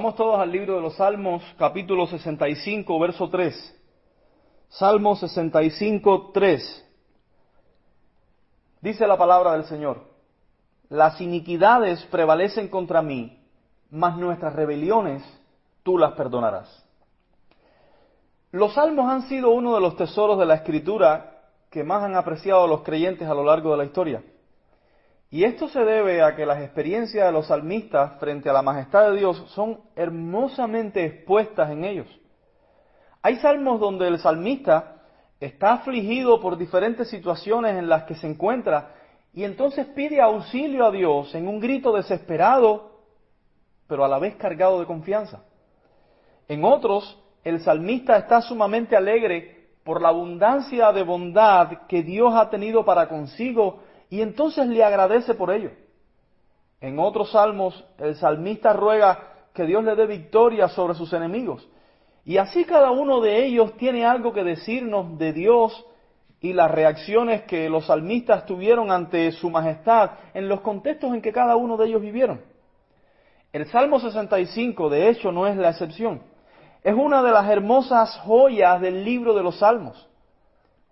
Vamos todos al libro de los Salmos, capítulo 65, verso 3. Salmo 65, 3. Dice la palabra del Señor, las iniquidades prevalecen contra mí, mas nuestras rebeliones tú las perdonarás. Los salmos han sido uno de los tesoros de la escritura que más han apreciado los creyentes a lo largo de la historia. Y esto se debe a que las experiencias de los salmistas frente a la majestad de Dios son hermosamente expuestas en ellos. Hay salmos donde el salmista está afligido por diferentes situaciones en las que se encuentra y entonces pide auxilio a Dios en un grito desesperado, pero a la vez cargado de confianza. En otros, el salmista está sumamente alegre por la abundancia de bondad que Dios ha tenido para consigo y entonces le agradece por ello. En otros salmos, el salmista ruega que Dios le dé victoria sobre sus enemigos. Y así cada uno de ellos tiene algo que decirnos de Dios y las reacciones que los salmistas tuvieron ante su majestad en los contextos en que cada uno de ellos vivieron. El Salmo 65, de hecho, no es la excepción. Es una de las hermosas joyas del libro de los Salmos.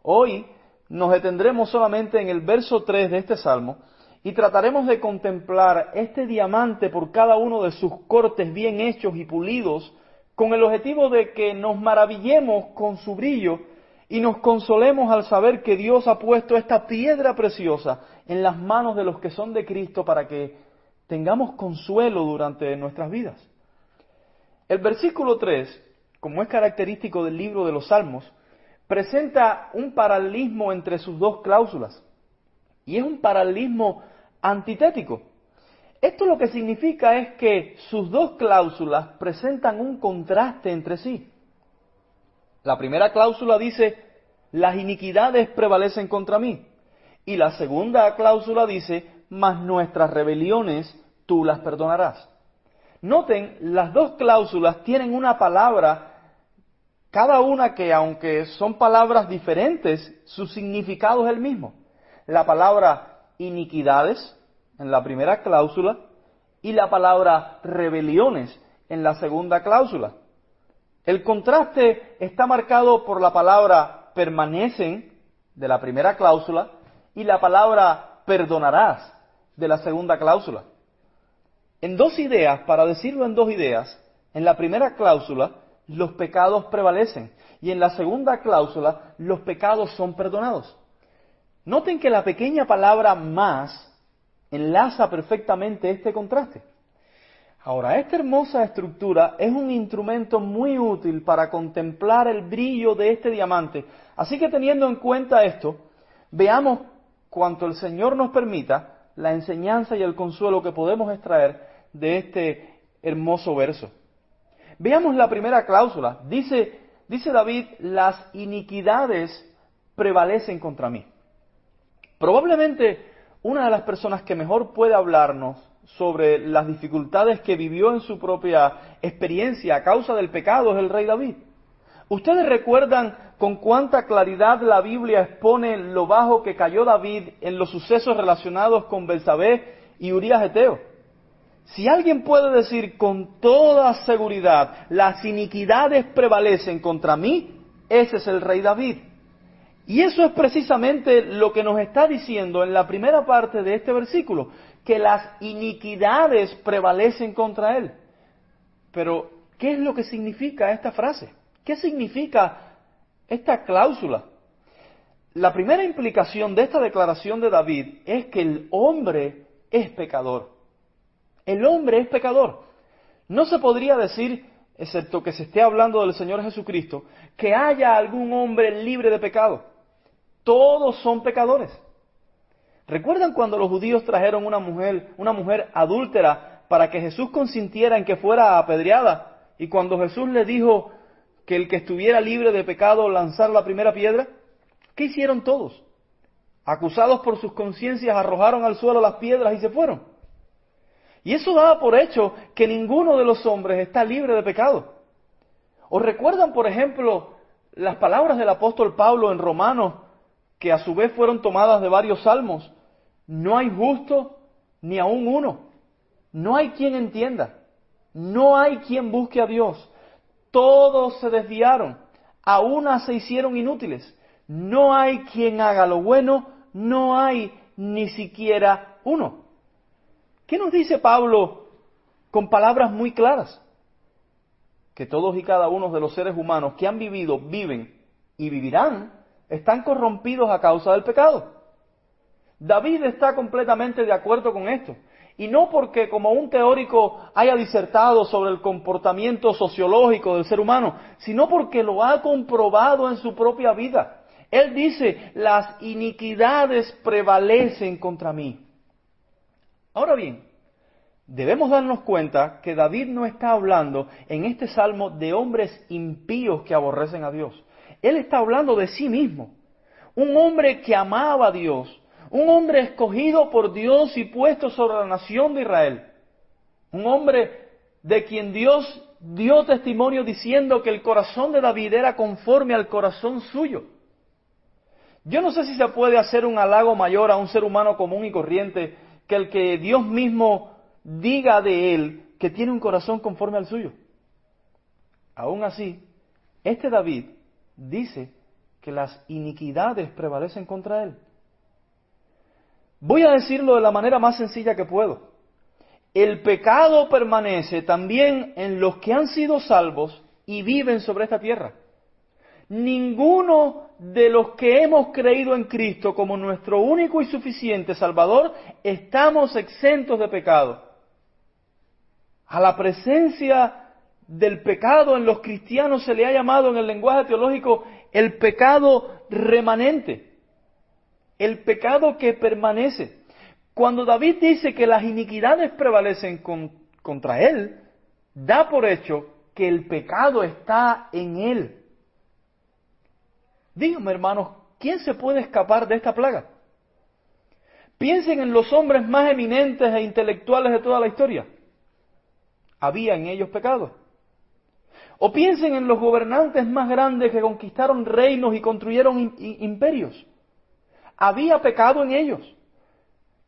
Hoy nos detendremos solamente en el verso 3 de este salmo y trataremos de contemplar este diamante por cada uno de sus cortes bien hechos y pulidos con el objetivo de que nos maravillemos con su brillo y nos consolemos al saber que Dios ha puesto esta piedra preciosa en las manos de los que son de Cristo para que tengamos consuelo durante nuestras vidas. El versículo 3, como es característico del libro de los Salmos, presenta un paralelismo entre sus dos cláusulas. Y es un paralelismo antitético. Esto lo que significa es que sus dos cláusulas presentan un contraste entre sí. La primera cláusula dice, las iniquidades prevalecen contra mí. Y la segunda cláusula dice, mas nuestras rebeliones tú las perdonarás. Noten, las dos cláusulas tienen una palabra cada una que, aunque son palabras diferentes, su significado es el mismo. La palabra iniquidades en la primera cláusula y la palabra rebeliones en la segunda cláusula. El contraste está marcado por la palabra permanecen de la primera cláusula y la palabra perdonarás de la segunda cláusula. En dos ideas, para decirlo en dos ideas, en la primera cláusula los pecados prevalecen. Y en la segunda cláusula, los pecados son perdonados. Noten que la pequeña palabra más enlaza perfectamente este contraste. Ahora, esta hermosa estructura es un instrumento muy útil para contemplar el brillo de este diamante. Así que teniendo en cuenta esto, veamos cuanto el Señor nos permita la enseñanza y el consuelo que podemos extraer de este hermoso verso. Veamos la primera cláusula. Dice, dice David, las iniquidades prevalecen contra mí. Probablemente una de las personas que mejor puede hablarnos sobre las dificultades que vivió en su propia experiencia a causa del pecado es el rey David. Ustedes recuerdan con cuánta claridad la Biblia expone lo bajo que cayó David en los sucesos relacionados con Belsabé y Urias Eteo. Si alguien puede decir con toda seguridad, las iniquidades prevalecen contra mí, ese es el rey David. Y eso es precisamente lo que nos está diciendo en la primera parte de este versículo, que las iniquidades prevalecen contra él. Pero, ¿qué es lo que significa esta frase? ¿Qué significa esta cláusula? La primera implicación de esta declaración de David es que el hombre es pecador. El hombre es pecador. No se podría decir, excepto que se esté hablando del Señor Jesucristo, que haya algún hombre libre de pecado. Todos son pecadores. ¿Recuerdan cuando los judíos trajeron una mujer, una mujer adúltera para que Jesús consintiera en que fuera apedreada? Y cuando Jesús le dijo que el que estuviera libre de pecado lanzara la primera piedra, ¿qué hicieron todos? Acusados por sus conciencias, arrojaron al suelo las piedras y se fueron. Y eso daba por hecho que ninguno de los hombres está libre de pecado. ¿Os recuerdan, por ejemplo, las palabras del apóstol Pablo en Romanos, que a su vez fueron tomadas de varios salmos? No hay justo ni aún uno. No hay quien entienda. No hay quien busque a Dios. Todos se desviaron. A una se hicieron inútiles. No hay quien haga lo bueno. No hay ni siquiera uno. ¿Qué nos dice Pablo con palabras muy claras? Que todos y cada uno de los seres humanos que han vivido, viven y vivirán, están corrompidos a causa del pecado. David está completamente de acuerdo con esto. Y no porque como un teórico haya disertado sobre el comportamiento sociológico del ser humano, sino porque lo ha comprobado en su propia vida. Él dice, las iniquidades prevalecen contra mí. Ahora bien, debemos darnos cuenta que David no está hablando en este salmo de hombres impíos que aborrecen a Dios. Él está hablando de sí mismo. Un hombre que amaba a Dios, un hombre escogido por Dios y puesto sobre la nación de Israel. Un hombre de quien Dios dio testimonio diciendo que el corazón de David era conforme al corazón suyo. Yo no sé si se puede hacer un halago mayor a un ser humano común y corriente que el que Dios mismo diga de él que tiene un corazón conforme al suyo. Aún así, este David dice que las iniquidades prevalecen contra él. Voy a decirlo de la manera más sencilla que puedo. El pecado permanece también en los que han sido salvos y viven sobre esta tierra. Ninguno de los que hemos creído en Cristo como nuestro único y suficiente Salvador estamos exentos de pecado. A la presencia del pecado en los cristianos se le ha llamado en el lenguaje teológico el pecado remanente el pecado que permanece. Cuando David dice que las iniquidades prevalecen contra él, da por hecho que el pecado está en él. Díganme, hermanos, ¿quién se puede escapar de esta plaga? Piensen en los hombres más eminentes e intelectuales de toda la historia. Había en ellos pecado. O piensen en los gobernantes más grandes que conquistaron reinos y construyeron imperios había pecado en ellos.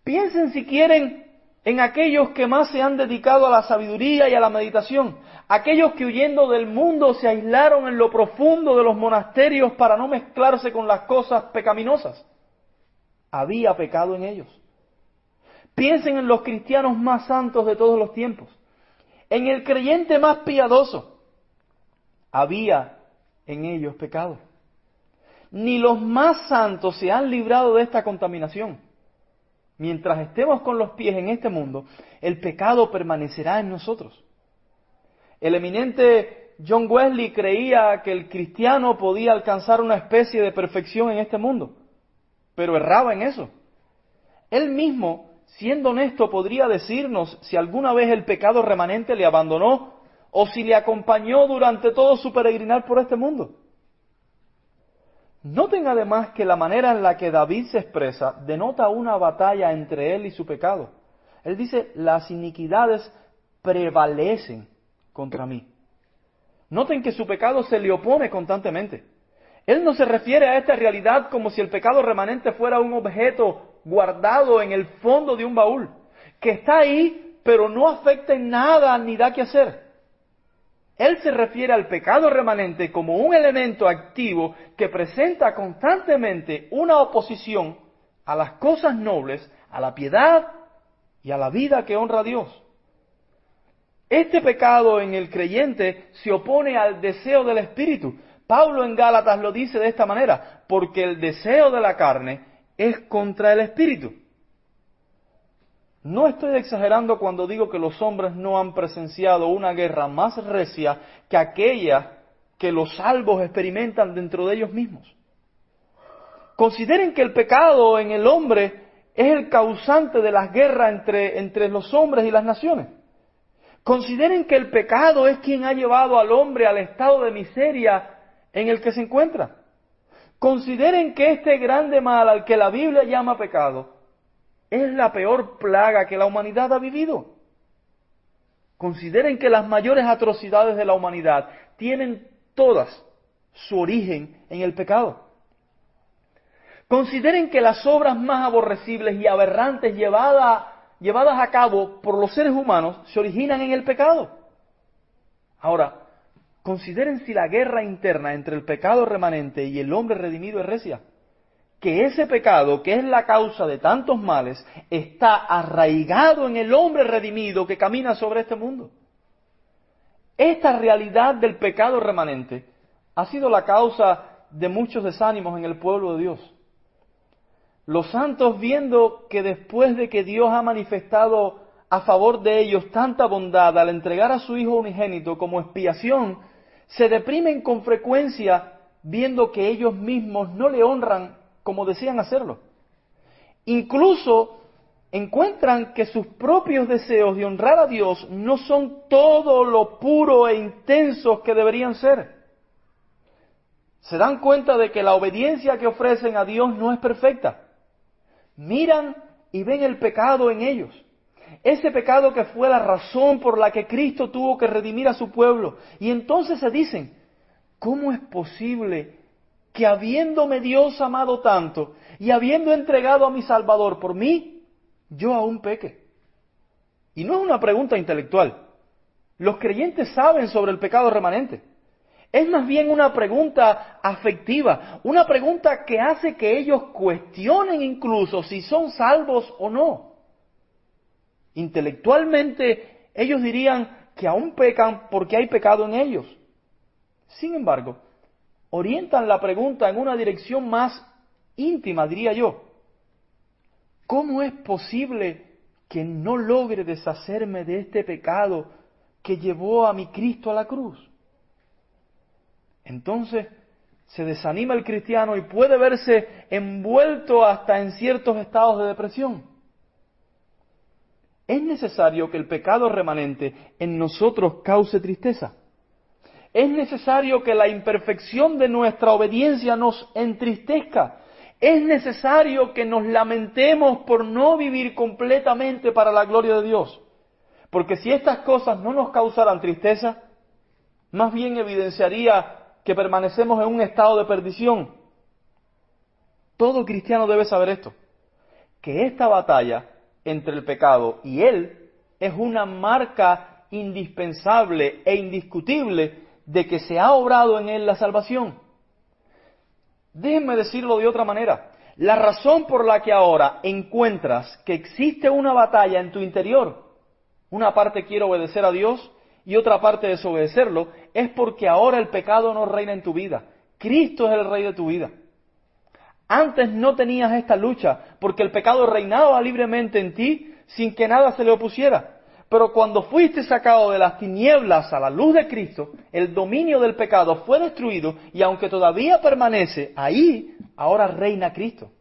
Piensen si quieren en aquellos que más se han dedicado a la sabiduría y a la meditación, aquellos que huyendo del mundo se aislaron en lo profundo de los monasterios para no mezclarse con las cosas pecaminosas. Había pecado en ellos. Piensen en los cristianos más santos de todos los tiempos, en el creyente más piadoso. Había en ellos pecado ni los más santos se han librado de esta contaminación. Mientras estemos con los pies en este mundo, el pecado permanecerá en nosotros. El eminente John Wesley creía que el cristiano podía alcanzar una especie de perfección en este mundo, pero erraba en eso. Él mismo, siendo honesto, podría decirnos si alguna vez el pecado remanente le abandonó o si le acompañó durante todo su peregrinar por este mundo. Noten además que la manera en la que David se expresa denota una batalla entre él y su pecado. Él dice, las iniquidades prevalecen contra mí. Noten que su pecado se le opone constantemente. Él no se refiere a esta realidad como si el pecado remanente fuera un objeto guardado en el fondo de un baúl, que está ahí, pero no afecta en nada ni da que hacer. Él se refiere al pecado remanente como un elemento activo que presenta constantemente una oposición a las cosas nobles, a la piedad y a la vida que honra a Dios. Este pecado en el creyente se opone al deseo del espíritu. Pablo en Gálatas lo dice de esta manera, porque el deseo de la carne es contra el espíritu no estoy exagerando cuando digo que los hombres no han presenciado una guerra más recia que aquella que los salvos experimentan dentro de ellos mismos. Consideren que el pecado en el hombre es el causante de las guerras entre, entre los hombres y las naciones. Consideren que el pecado es quien ha llevado al hombre al estado de miseria en el que se encuentra. Consideren que este grande mal al que la Biblia llama pecado es la peor plaga que la humanidad ha vivido. Consideren que las mayores atrocidades de la humanidad tienen todas su origen en el pecado. Consideren que las obras más aborrecibles y aberrantes llevadas, a cabo por los seres humanos se originan en el pecado. Ahora, consideren si la guerra interna entre el pecado remanente y el hombre redimido es recia. Que ese pecado, que es la causa de tantos males, está arraigado en el hombre redimido que camina sobre este mundo. Esta realidad del pecado remanente ha sido la causa de muchos desánimos en el pueblo de Dios. Los santos viendo que después de que Dios ha manifestado a favor de ellos tanta bondad al entregar a su Hijo unigénito como expiación, se deprimen con frecuencia viendo que ellos mismos no le honran como decían hacerlo. Incluso encuentran que sus propios deseos de honrar a Dios no son todo lo puro e intensos que deberían ser. Se dan cuenta de que la obediencia que ofrecen a Dios no es perfecta. Miran y ven el pecado en ellos. Ese pecado que fue la razón por la que Cristo tuvo que redimir a su pueblo. Y entonces se dicen, ¿cómo es posible que habiéndome Dios amado tanto y habiendo entregado a mi Salvador por mí, yo aún peque. Y no es una pregunta intelectual. Los creyentes saben sobre el pecado remanente. Es más bien una pregunta afectiva, una pregunta que hace que ellos cuestionen incluso si son salvos o no. Intelectualmente ellos dirían que aún pecan porque hay pecado en ellos. Sin embargo, orientan la pregunta en una dirección más íntima, diría yo. ¿Cómo es posible que no logre deshacerme de este pecado que llevó a mi Cristo a la cruz? Entonces se desanima el cristiano y puede verse envuelto hasta en ciertos estados de depresión. Es necesario que el pecado remanente en nosotros cause tristeza. Es necesario que la imperfección de nuestra obediencia nos entristezca es necesario que nos lamentemos por no vivir completamente para la gloria de Dios. Porque si estas cosas no nos causaran tristeza, más bien evidenciaría que permanecemos en un estado de perdición. Todo cristiano debe saber esto, que esta batalla entre el pecado y Él es una marca indispensable e indiscutible de que se ha obrado en Él la salvación. Déjenme decirlo de otra manera. La razón por la que ahora encuentras que existe una batalla en tu interior, una parte quiere obedecer a Dios y otra parte desobedecerlo, es porque ahora el pecado no reina en tu vida. Cristo es el rey de tu vida. Antes no tenías esta lucha porque el pecado reinaba libremente en ti sin que nada se le opusiera. Pero cuando fuiste sacado de las tinieblas a la luz de Cristo, el dominio del pecado fue destruido y aunque todavía permanece ahí, ahora reina Cristo.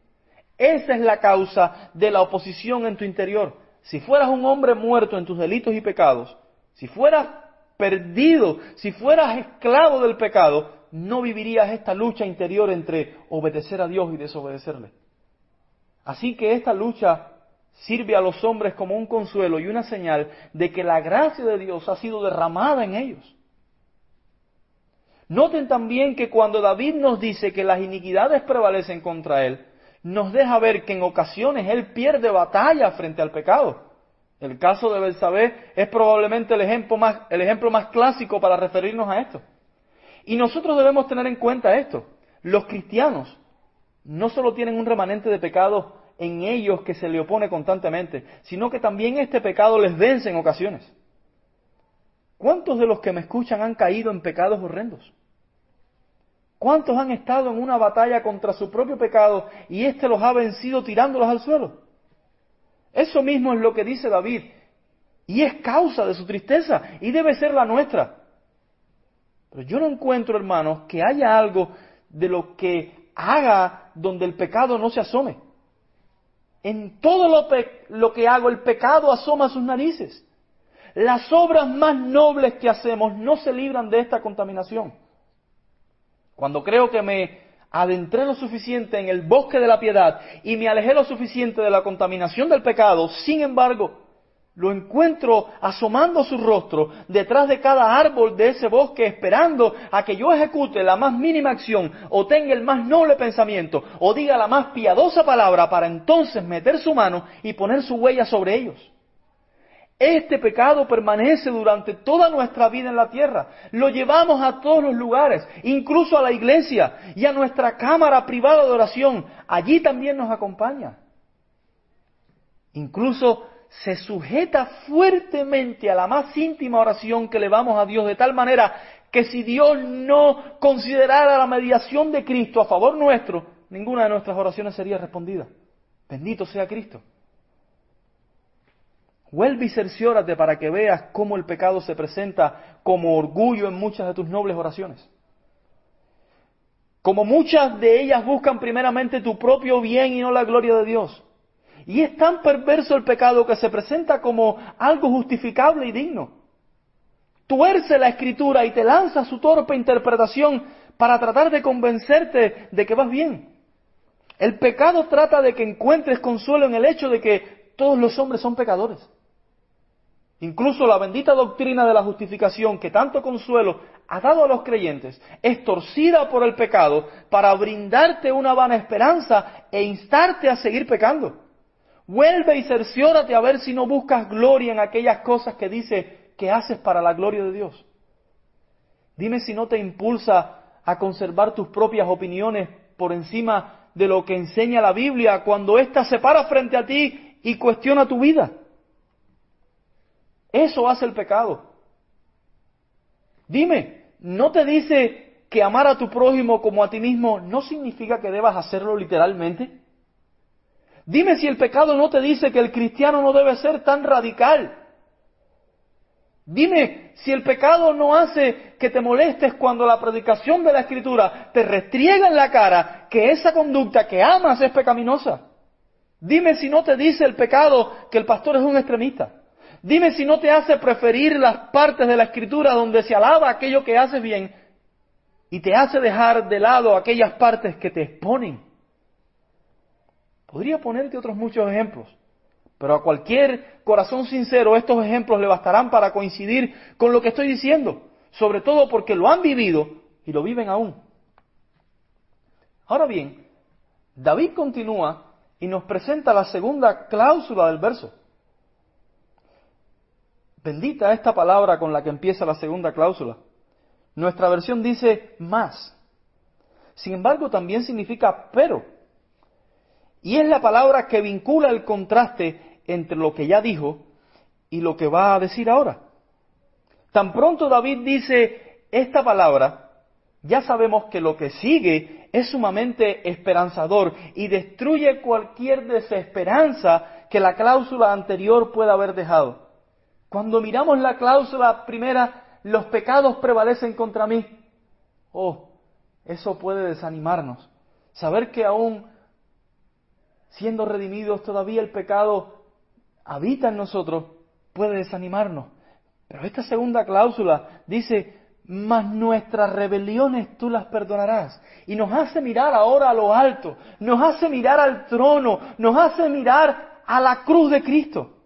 Esa es la causa de la oposición en tu interior. Si fueras un hombre muerto en tus delitos y pecados, si fueras perdido, si fueras esclavo del pecado, no vivirías esta lucha interior entre obedecer a Dios y desobedecerle. Así que esta lucha sirve a los hombres como un consuelo y una señal de que la gracia de Dios ha sido derramada en ellos. Noten también que cuando David nos dice que las iniquidades prevalecen contra él, nos deja ver que en ocasiones él pierde batalla frente al pecado. El caso de Belsabé es probablemente el ejemplo, más, el ejemplo más clásico para referirnos a esto. Y nosotros debemos tener en cuenta esto. Los cristianos no solo tienen un remanente de pecado en ellos que se le opone constantemente, sino que también este pecado les vence en ocasiones. ¿Cuántos de los que me escuchan han caído en pecados horrendos? ¿Cuántos han estado en una batalla contra su propio pecado y éste los ha vencido tirándolos al suelo? Eso mismo es lo que dice David. Y es causa de su tristeza y debe ser la nuestra. Pero yo no encuentro, hermanos, que haya algo de lo que haga donde el pecado no se asome. En todo lo, que hago el pecado asoma sus narices. Las obras más nobles que hacemos no se libran de esta contaminación. Cuando creo que me adentré lo suficiente en el bosque de la piedad y me alejé lo suficiente de la contaminación del pecado, sin embargo, lo encuentro asomando su rostro detrás de cada árbol de ese bosque esperando a que yo ejecute la más mínima acción o tenga el más noble pensamiento o diga la más piadosa palabra para entonces meter su mano y poner su huella sobre ellos. Este pecado permanece durante toda nuestra vida en la tierra. Lo llevamos a todos los lugares, incluso a la iglesia y a nuestra cámara privada de oración. Allí también nos acompaña. Incluso se sujeta fuertemente a la más íntima oración que le vamos a Dios, de tal manera que si Dios no considerara la mediación de Cristo a favor nuestro, ninguna de nuestras oraciones sería respondida. Bendito sea Cristo. Vuelve y cerciórate para que veas cómo el pecado se presenta como orgullo en muchas de tus nobles oraciones. Como muchas de ellas buscan primeramente tu propio bien y no la gloria de Dios. Y es tan perverso el pecado que se presenta como algo justificable y digno. Tuerce la escritura y te lanza su torpe interpretación para tratar de convencerte de que vas bien. El pecado trata de que encuentres consuelo en el hecho de que todos los hombres son pecadores. Incluso la bendita doctrina de la justificación que tanto consuelo ha dado a los creyentes es torcida por el pecado para brindarte una vana esperanza e instarte a seguir pecando. Vuelve y cerciórate a ver si no buscas gloria en aquellas cosas que dice que haces para la gloria de Dios. Dime si no te impulsa a conservar tus propias opiniones por encima de lo que enseña la Biblia cuando ésta se para frente a ti y cuestiona tu vida. Eso hace el pecado. Dime, ¿no te dice que amar a tu prójimo como a ti mismo no significa que debas hacerlo literalmente? Dime si el pecado no te dice que el cristiano no debe ser tan radical. Dime si el pecado no hace que te molestes cuando la predicación de la escritura te restriega en la cara que esa conducta que amas es pecaminosa. Dime si no te dice el pecado que el pastor es un extremista. Dime si no te hace preferir las partes de la escritura donde se alaba aquello que haces bien y te hace dejar de lado aquellas partes que te exponen. Podría ponerte otros muchos ejemplos, pero a cualquier corazón sincero estos ejemplos le bastarán para coincidir con lo que estoy diciendo, sobre todo porque lo han vivido y lo viven aún. Ahora bien, David continúa y nos presenta la segunda cláusula del verso. Bendita esta palabra con la que empieza la segunda cláusula. Nuestra versión dice más. Sin embargo, también significa pero. Y es la palabra que vincula el contraste entre lo que ya dijo y lo que va a decir ahora. Tan pronto David dice esta palabra, ya sabemos que lo que sigue es sumamente esperanzador y destruye cualquier desesperanza que la cláusula anterior pueda haber dejado. Cuando miramos la cláusula primera, los pecados prevalecen contra mí. Oh, eso puede desanimarnos. Saber que aún siendo redimidos todavía el pecado habita en nosotros puede desanimarnos. Pero esta segunda cláusula dice, mas nuestras rebeliones tú las perdonarás. Y nos hace mirar ahora a lo alto, nos hace mirar al trono, nos hace mirar a la cruz de Cristo.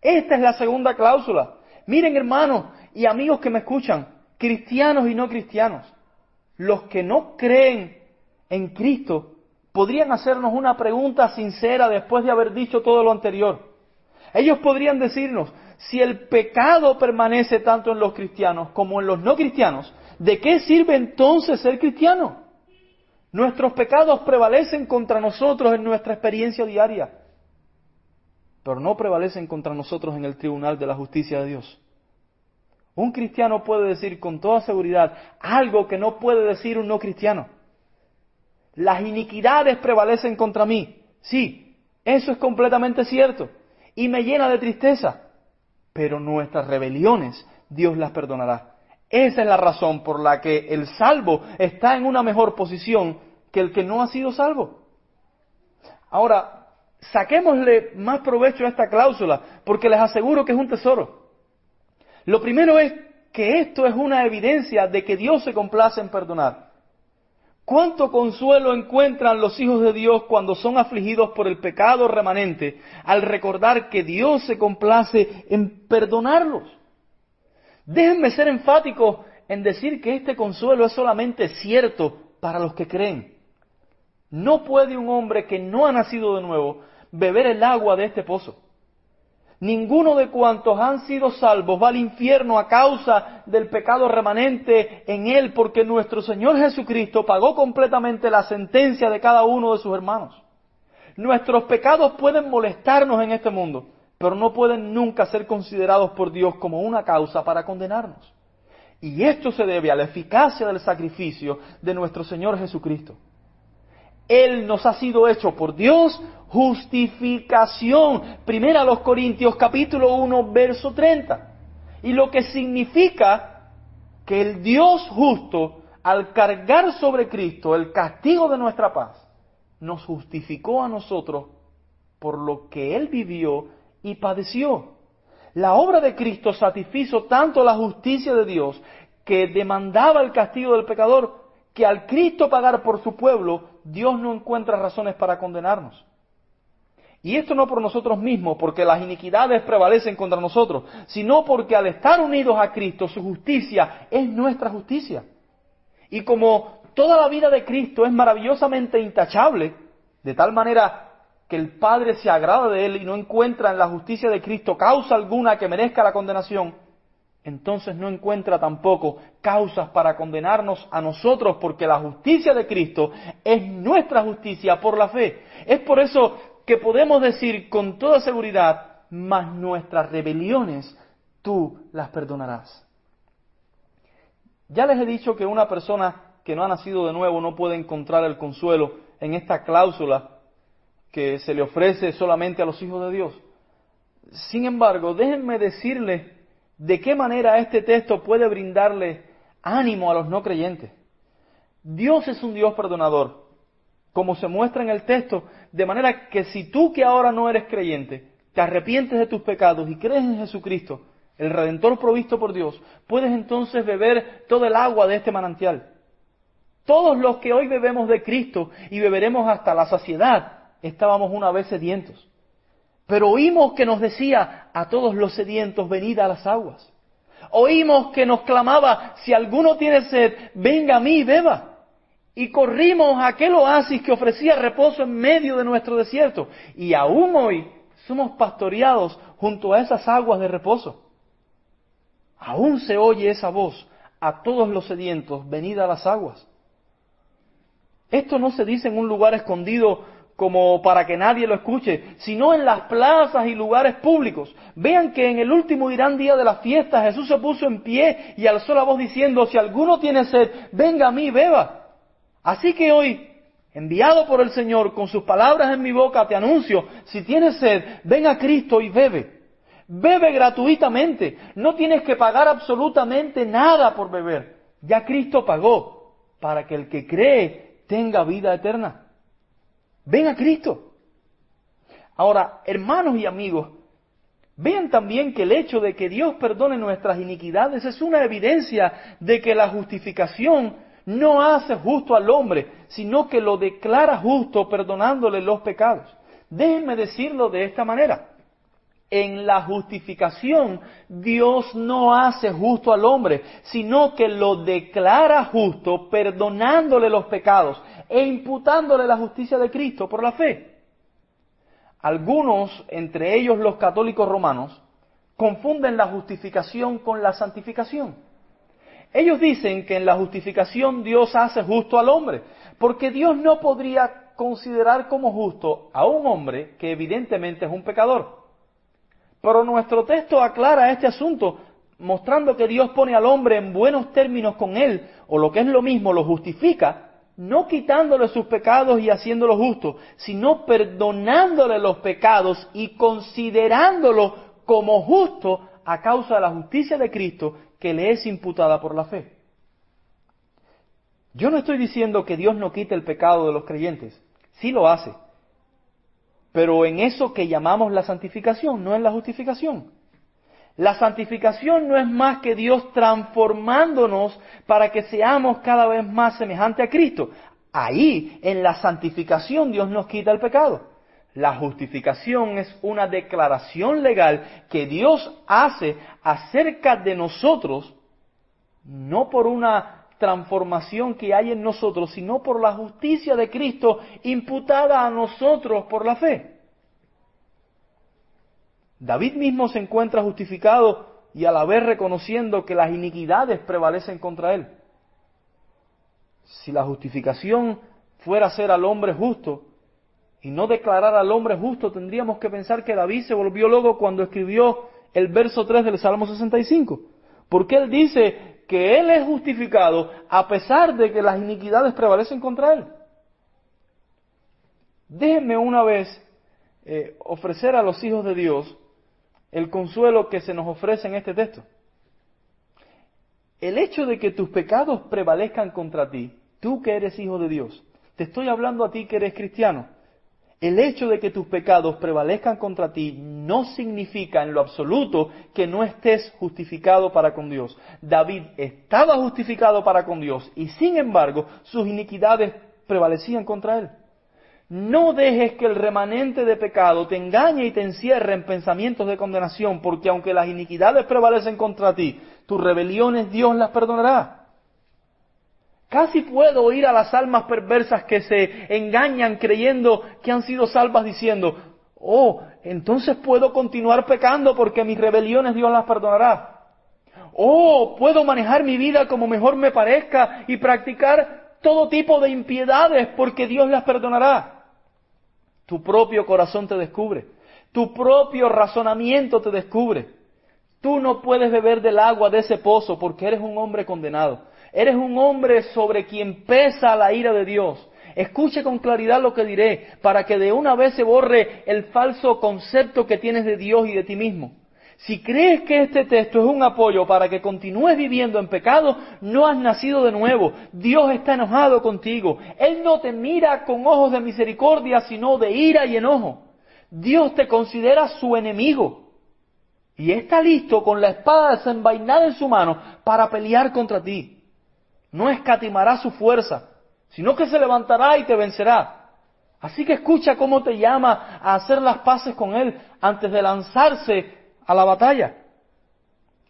Esta es la segunda cláusula. Miren hermanos y amigos que me escuchan, cristianos y no cristianos, los que no creen en Cristo podrían hacernos una pregunta sincera después de haber dicho todo lo anterior. Ellos podrían decirnos, si el pecado permanece tanto en los cristianos como en los no cristianos, ¿de qué sirve entonces ser cristiano? Nuestros pecados prevalecen contra nosotros en nuestra experiencia diaria pero no prevalecen contra nosotros en el tribunal de la justicia de Dios. Un cristiano puede decir con toda seguridad algo que no puede decir un no cristiano. Las iniquidades prevalecen contra mí. Sí, eso es completamente cierto. Y me llena de tristeza. Pero nuestras rebeliones Dios las perdonará. Esa es la razón por la que el salvo está en una mejor posición que el que no ha sido salvo. Ahora, saquémosle más provecho a esta cláusula, porque les aseguro que es un tesoro. Lo primero es que esto es una evidencia de que Dios se complace en perdonar. ¿Cuánto consuelo encuentran los hijos de Dios cuando son afligidos por el pecado remanente al recordar que Dios se complace en perdonarlos? Déjenme ser enfáticos en decir que este consuelo es solamente cierto para los que creen. No puede un hombre que no ha nacido de nuevo beber el agua de este pozo. Ninguno de cuantos han sido salvos va al infierno a causa del pecado remanente en él, porque nuestro Señor Jesucristo pagó completamente la sentencia de cada uno de sus hermanos. Nuestros pecados pueden molestarnos en este mundo, pero no pueden nunca ser considerados por Dios como una causa para condenarnos. Y esto se debe a la eficacia del sacrificio de nuestro Señor Jesucristo. Él nos ha sido hecho por Dios justificación. Primera los Corintios capítulo 1 verso 30. Y lo que significa que el Dios justo, al cargar sobre Cristo el castigo de nuestra paz, nos justificó a nosotros por lo que Él vivió y padeció. La obra de Cristo satisfizo tanto la justicia de Dios que demandaba el castigo del pecador, que al Cristo pagar por su pueblo, Dios no encuentra razones para condenarnos. Y esto no por nosotros mismos, porque las iniquidades prevalecen contra nosotros, sino porque al estar unidos a Cristo, su justicia es nuestra justicia. Y como toda la vida de Cristo es maravillosamente intachable, de tal manera que el Padre se agrada de él y no encuentra en la justicia de Cristo causa alguna que merezca la condenación, entonces no encuentra tampoco causas para condenarnos a nosotros, porque la justicia de Cristo es nuestra justicia por la fe. Es por eso que podemos decir con toda seguridad, mas nuestras rebeliones tú las perdonarás. Ya les he dicho que una persona que no ha nacido de nuevo no puede encontrar el consuelo en esta cláusula que se le ofrece solamente a los hijos de Dios. Sin embargo, déjenme decirles de qué manera este texto puede brindarle ánimo a los no creyentes. Dios es un Dios perdonador, como se muestra en el texto, de manera que si tú que ahora no eres creyente, te arrepientes de tus pecados y crees en Jesucristo, el Redentor provisto por Dios, puedes entonces beber todo el agua de este manantial. Todos los que hoy bebemos de Cristo y beberemos hasta la saciedad, estábamos una vez sedientos. Pero oímos que nos decía a todos los sedientos, venid a las aguas. Oímos que nos clamaba, si alguno tiene sed, venga a mí beba. Y corrimos a aquel oasis que ofrecía reposo en medio de nuestro desierto. Y aún hoy somos pastoreados junto a esas aguas de reposo. Aún se oye esa voz a todos los sedientos, venid a las aguas. Esto no se dice en un lugar escondido como para que nadie lo escuche, sino en las plazas y lugares públicos. Vean que en el último gran día de la fiesta Jesús se puso en pie y alzó la voz diciendo, si alguno tiene sed, venga a mí, beba. Así que hoy, enviado por el Señor, con sus palabras en mi boca, te anuncio, si tienes sed, ven a Cristo y bebe. Bebe gratuitamente, no tienes que pagar absolutamente nada por beber. Ya Cristo pagó para que el que cree tenga vida eterna. Ven a Cristo. Ahora, hermanos y amigos, vean también que el hecho de que Dios perdone nuestras iniquidades es una evidencia de que la justificación no hace justo al hombre, sino que lo declara justo perdonándole los pecados. Déjenme decirlo de esta manera. En la justificación Dios no hace justo al hombre, sino que lo declara justo perdonándole los pecados e imputándole la justicia de Cristo por la fe. Algunos, entre ellos los católicos romanos, confunden la justificación con la santificación. Ellos dicen que en la justificación Dios hace justo al hombre, porque Dios no podría considerar como justo a un hombre que evidentemente es un pecador. Pero nuestro texto aclara este asunto mostrando que Dios pone al hombre en buenos términos con él, o lo que es lo mismo, lo justifica, no quitándole sus pecados y haciéndolo justo, sino perdonándole los pecados y considerándolo como justo a causa de la justicia de Cristo que le es imputada por la fe. Yo no estoy diciendo que Dios no quite el pecado de los creyentes, sí lo hace, pero en eso que llamamos la santificación, no en la justificación. La santificación no es más que Dios transformándonos para que seamos cada vez más semejantes a Cristo. Ahí, en la santificación, Dios nos quita el pecado. La justificación es una declaración legal que Dios hace acerca de nosotros, no por una transformación que hay en nosotros, sino por la justicia de Cristo imputada a nosotros por la fe. David mismo se encuentra justificado y a la vez reconociendo que las iniquidades prevalecen contra él. Si la justificación fuera ser al hombre justo y no declarar al hombre justo, tendríamos que pensar que David se volvió loco cuando escribió el verso 3 del Salmo 65. Porque él dice que él es justificado a pesar de que las iniquidades prevalecen contra él. Déjenme una vez eh, ofrecer a los hijos de Dios el consuelo que se nos ofrece en este texto. El hecho de que tus pecados prevalezcan contra ti, tú que eres hijo de Dios, te estoy hablando a ti que eres cristiano, el hecho de que tus pecados prevalezcan contra ti no significa en lo absoluto que no estés justificado para con Dios. David estaba justificado para con Dios y sin embargo sus iniquidades prevalecían contra él. No dejes que el remanente de pecado te engañe y te encierre en pensamientos de condenación, porque aunque las iniquidades prevalecen contra ti, tus rebeliones Dios las perdonará. Casi puedo oír a las almas perversas que se engañan creyendo que han sido salvas diciendo, oh, entonces puedo continuar pecando porque mis rebeliones Dios las perdonará. Oh, puedo manejar mi vida como mejor me parezca y practicar todo tipo de impiedades porque Dios las perdonará. Tu propio corazón te descubre. Tu propio razonamiento te descubre. Tú no puedes beber del agua de ese pozo porque eres un hombre condenado. Eres un hombre sobre quien pesa la ira de Dios. Escuche con claridad lo que diré para que de una vez se borre el falso concepto que tienes de Dios y de ti mismo. Si crees que este texto es un apoyo para que continúes viviendo en pecado, no has nacido de nuevo. Dios está enojado contigo. Él no te mira con ojos de misericordia, sino de ira y enojo. Dios te considera su enemigo. Y está listo con la espada desenvainada en su mano para pelear contra ti. No escatimará su fuerza, sino que se levantará y te vencerá. Así que escucha cómo te llama a hacer las paces con Él antes de lanzarse a la batalla.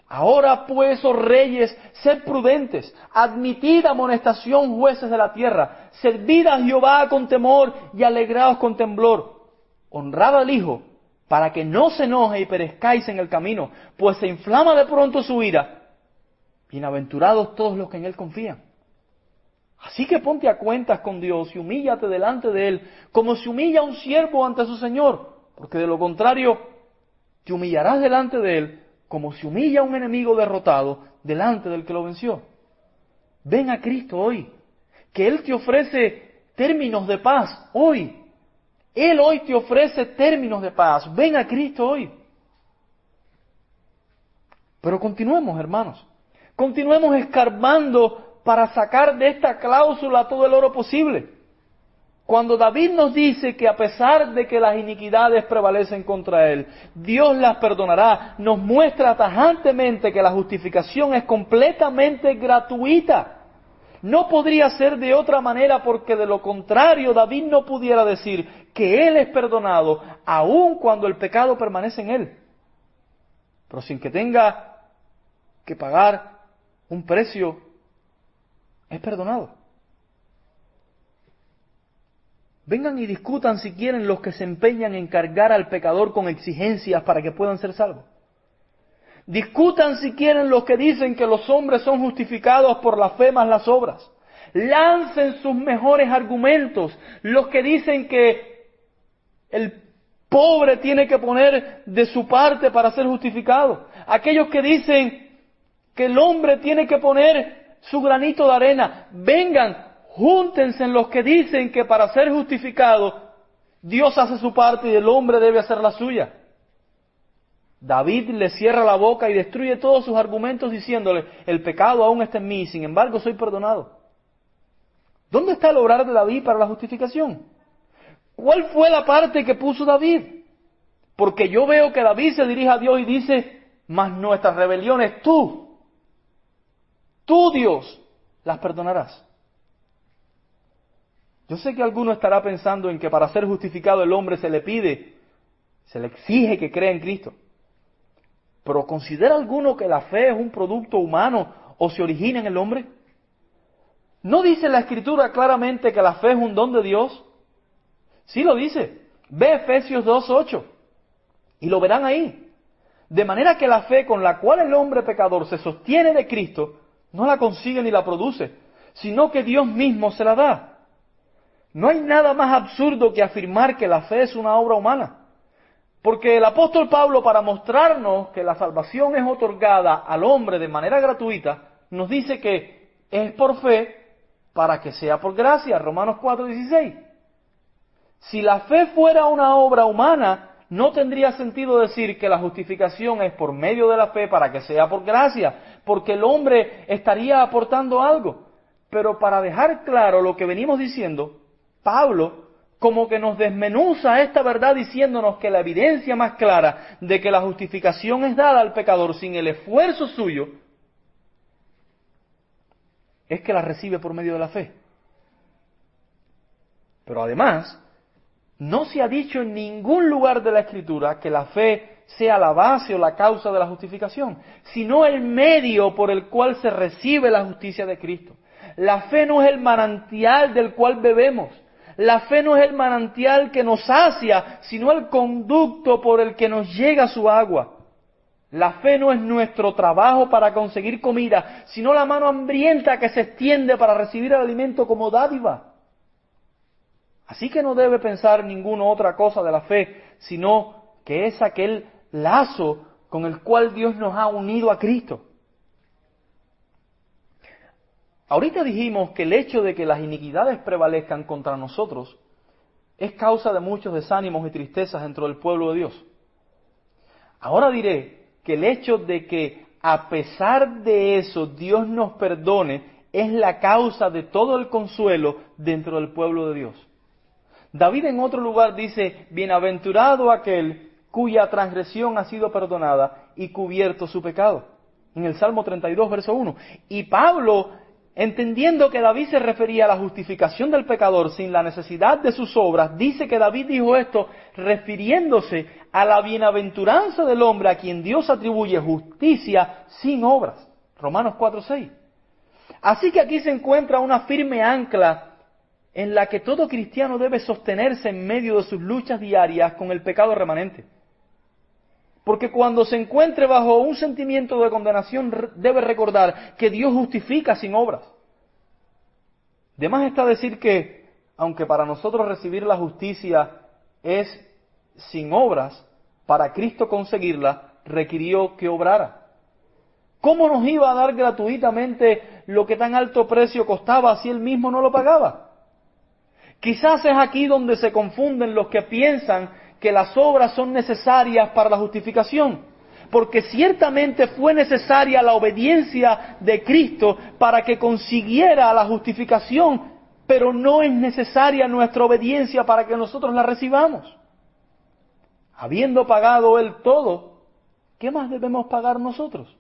Ahora pues, oh reyes, sed prudentes, admitid amonestación jueces de la tierra, servid a Jehová con temor y alegraos con temblor. Honrad al Hijo, para que no se enoje y perezcáis en el camino, pues se inflama de pronto su ira. Bienaventurados todos los que en Él confían. Así que ponte a cuentas con Dios y humíllate delante de Él, como se humilla un siervo ante su Señor, porque de lo contrario te humillarás delante de Él como se humilla un enemigo derrotado delante del que lo venció. Ven a Cristo hoy, que Él te ofrece términos de paz hoy. Él hoy te ofrece términos de paz. Ven a Cristo hoy. Pero continuemos, hermanos. Continuemos escarbando para sacar de esta cláusula todo el oro posible. Cuando David nos dice que a pesar de que las iniquidades prevalecen contra él, Dios las perdonará, nos muestra tajantemente que la justificación es completamente gratuita. No podría ser de otra manera porque de lo contrario David no pudiera decir que él es perdonado aun cuando el pecado permanece en él. Pero sin que tenga que pagar un precio, es perdonado. Vengan y discutan si quieren los que se empeñan en cargar al pecador con exigencias para que puedan ser salvos. Discutan si quieren los que dicen que los hombres son justificados por la fe más las obras. Lancen sus mejores argumentos. Los que dicen que el pobre tiene que poner de su parte para ser justificado. Aquellos que dicen que el hombre tiene que poner su granito de arena. Vengan, Júntense en los que dicen que para ser justificado Dios hace su parte y el hombre debe hacer la suya. David le cierra la boca y destruye todos sus argumentos diciéndole, el pecado aún está en mí, sin embargo soy perdonado. ¿Dónde está el obrar de David para la justificación? ¿Cuál fue la parte que puso David? Porque yo veo que David se dirige a Dios y dice, mas nuestras rebeliones tú, tú Dios, las perdonarás. Yo sé que alguno estará pensando en que para ser justificado el hombre se le pide, se le exige que crea en Cristo. Pero ¿considera alguno que la fe es un producto humano o se origina en el hombre? ¿No dice la Escritura claramente que la fe es un don de Dios? Sí lo dice. Ve Efesios 2.8. Y lo verán ahí. De manera que la fe con la cual el hombre pecador se sostiene de Cristo no la consigue ni la produce, sino que Dios mismo se la da. No hay nada más absurdo que afirmar que la fe es una obra humana. Porque el apóstol Pablo, para mostrarnos que la salvación es otorgada al hombre de manera gratuita, nos dice que es por fe para que sea por gracia. Romanos 4:16. Si la fe fuera una obra humana, no tendría sentido decir que la justificación es por medio de la fe para que sea por gracia, porque el hombre estaría aportando algo. Pero para dejar claro lo que venimos diciendo, Pablo como que nos desmenuza esta verdad diciéndonos que la evidencia más clara de que la justificación es dada al pecador sin el esfuerzo suyo es que la recibe por medio de la fe. Pero además, no se ha dicho en ningún lugar de la Escritura que la fe sea la base o la causa de la justificación, sino el medio por el cual se recibe la justicia de Cristo. La fe no es el manantial del cual bebemos. La fe no es el manantial que nos sacia, sino el conducto por el que nos llega su agua. La fe no es nuestro trabajo para conseguir comida, sino la mano hambrienta que se extiende para recibir el alimento como dádiva. Así que no debe pensar ninguna otra cosa de la fe, sino que es aquel lazo con el cual Dios nos ha unido a Cristo. Ahorita dijimos que el hecho de que las iniquidades prevalezcan contra nosotros es causa de muchos desánimos y tristezas dentro del pueblo de Dios. Ahora diré que el hecho de que a pesar de eso Dios nos perdone es la causa de todo el consuelo dentro del pueblo de Dios. David en otro lugar dice, bienaventurado aquel cuya transgresión ha sido perdonada y cubierto su pecado. En el Salmo 32, verso 1. Y Pablo Entendiendo que David se refería a la justificación del pecador sin la necesidad de sus obras, dice que David dijo esto refiriéndose a la bienaventuranza del hombre a quien Dios atribuye justicia sin obras. Romanos 4:6. Así que aquí se encuentra una firme ancla en la que todo cristiano debe sostenerse en medio de sus luchas diarias con el pecado remanente. Porque cuando se encuentre bajo un sentimiento de condenación debe recordar que Dios justifica sin obras. De más está decir que, aunque para nosotros recibir la justicia es sin obras, para Cristo conseguirla requirió que obrara. ¿Cómo nos iba a dar gratuitamente lo que tan alto precio costaba si él mismo no lo pagaba? Quizás es aquí donde se confunden los que piensan que las obras son necesarias para la justificación, porque ciertamente fue necesaria la obediencia de Cristo para que consiguiera la justificación, pero no es necesaria nuestra obediencia para que nosotros la recibamos. Habiendo pagado Él todo, ¿qué más debemos pagar nosotros?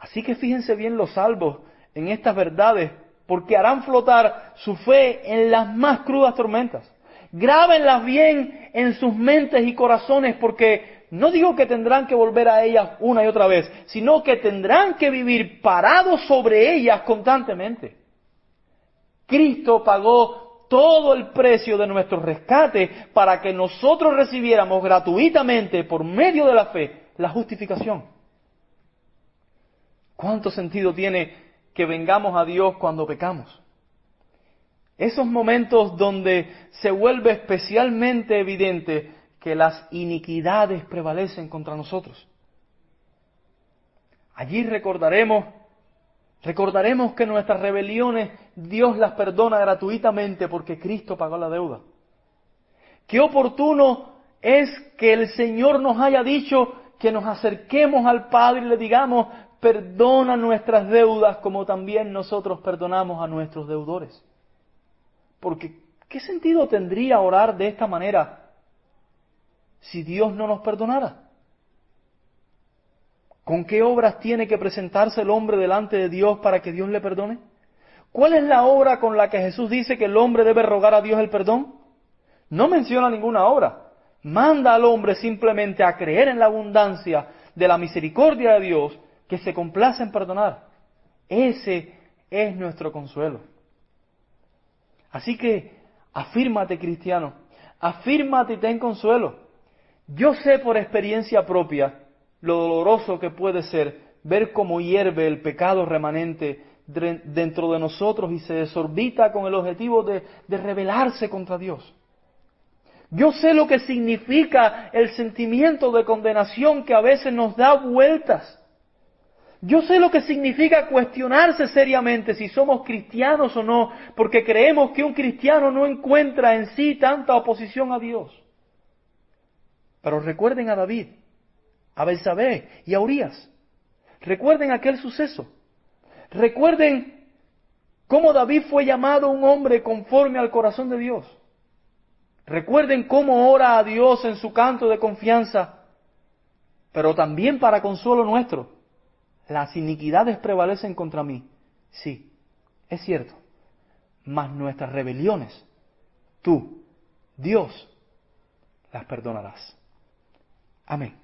Así que fíjense bien los salvos en estas verdades, porque harán flotar su fe en las más crudas tormentas. Grábenlas bien en sus mentes y corazones porque no digo que tendrán que volver a ellas una y otra vez, sino que tendrán que vivir parados sobre ellas constantemente. Cristo pagó todo el precio de nuestro rescate para que nosotros recibiéramos gratuitamente por medio de la fe la justificación. ¿Cuánto sentido tiene que vengamos a Dios cuando pecamos? Esos momentos donde se vuelve especialmente evidente que las iniquidades prevalecen contra nosotros. Allí recordaremos, recordaremos que nuestras rebeliones Dios las perdona gratuitamente porque Cristo pagó la deuda. Qué oportuno es que el Señor nos haya dicho que nos acerquemos al Padre y le digamos, perdona nuestras deudas como también nosotros perdonamos a nuestros deudores. Porque, ¿qué sentido tendría orar de esta manera si Dios no nos perdonara? ¿Con qué obras tiene que presentarse el hombre delante de Dios para que Dios le perdone? ¿Cuál es la obra con la que Jesús dice que el hombre debe rogar a Dios el perdón? No menciona ninguna obra. Manda al hombre simplemente a creer en la abundancia de la misericordia de Dios que se complace en perdonar. Ese es nuestro consuelo. Así que afírmate cristiano, afírmate y ten consuelo. Yo sé por experiencia propia lo doloroso que puede ser ver cómo hierve el pecado remanente dentro de nosotros y se desorbita con el objetivo de, de rebelarse contra Dios. Yo sé lo que significa el sentimiento de condenación que a veces nos da vueltas. Yo sé lo que significa cuestionarse seriamente si somos cristianos o no, porque creemos que un cristiano no encuentra en sí tanta oposición a Dios. Pero recuerden a David, a Belsabé y a Urias. Recuerden aquel suceso. Recuerden cómo David fue llamado un hombre conforme al corazón de Dios. Recuerden cómo ora a Dios en su canto de confianza, pero también para consuelo nuestro. Las iniquidades prevalecen contra mí. Sí, es cierto. Mas nuestras rebeliones, tú, Dios, las perdonarás. Amén.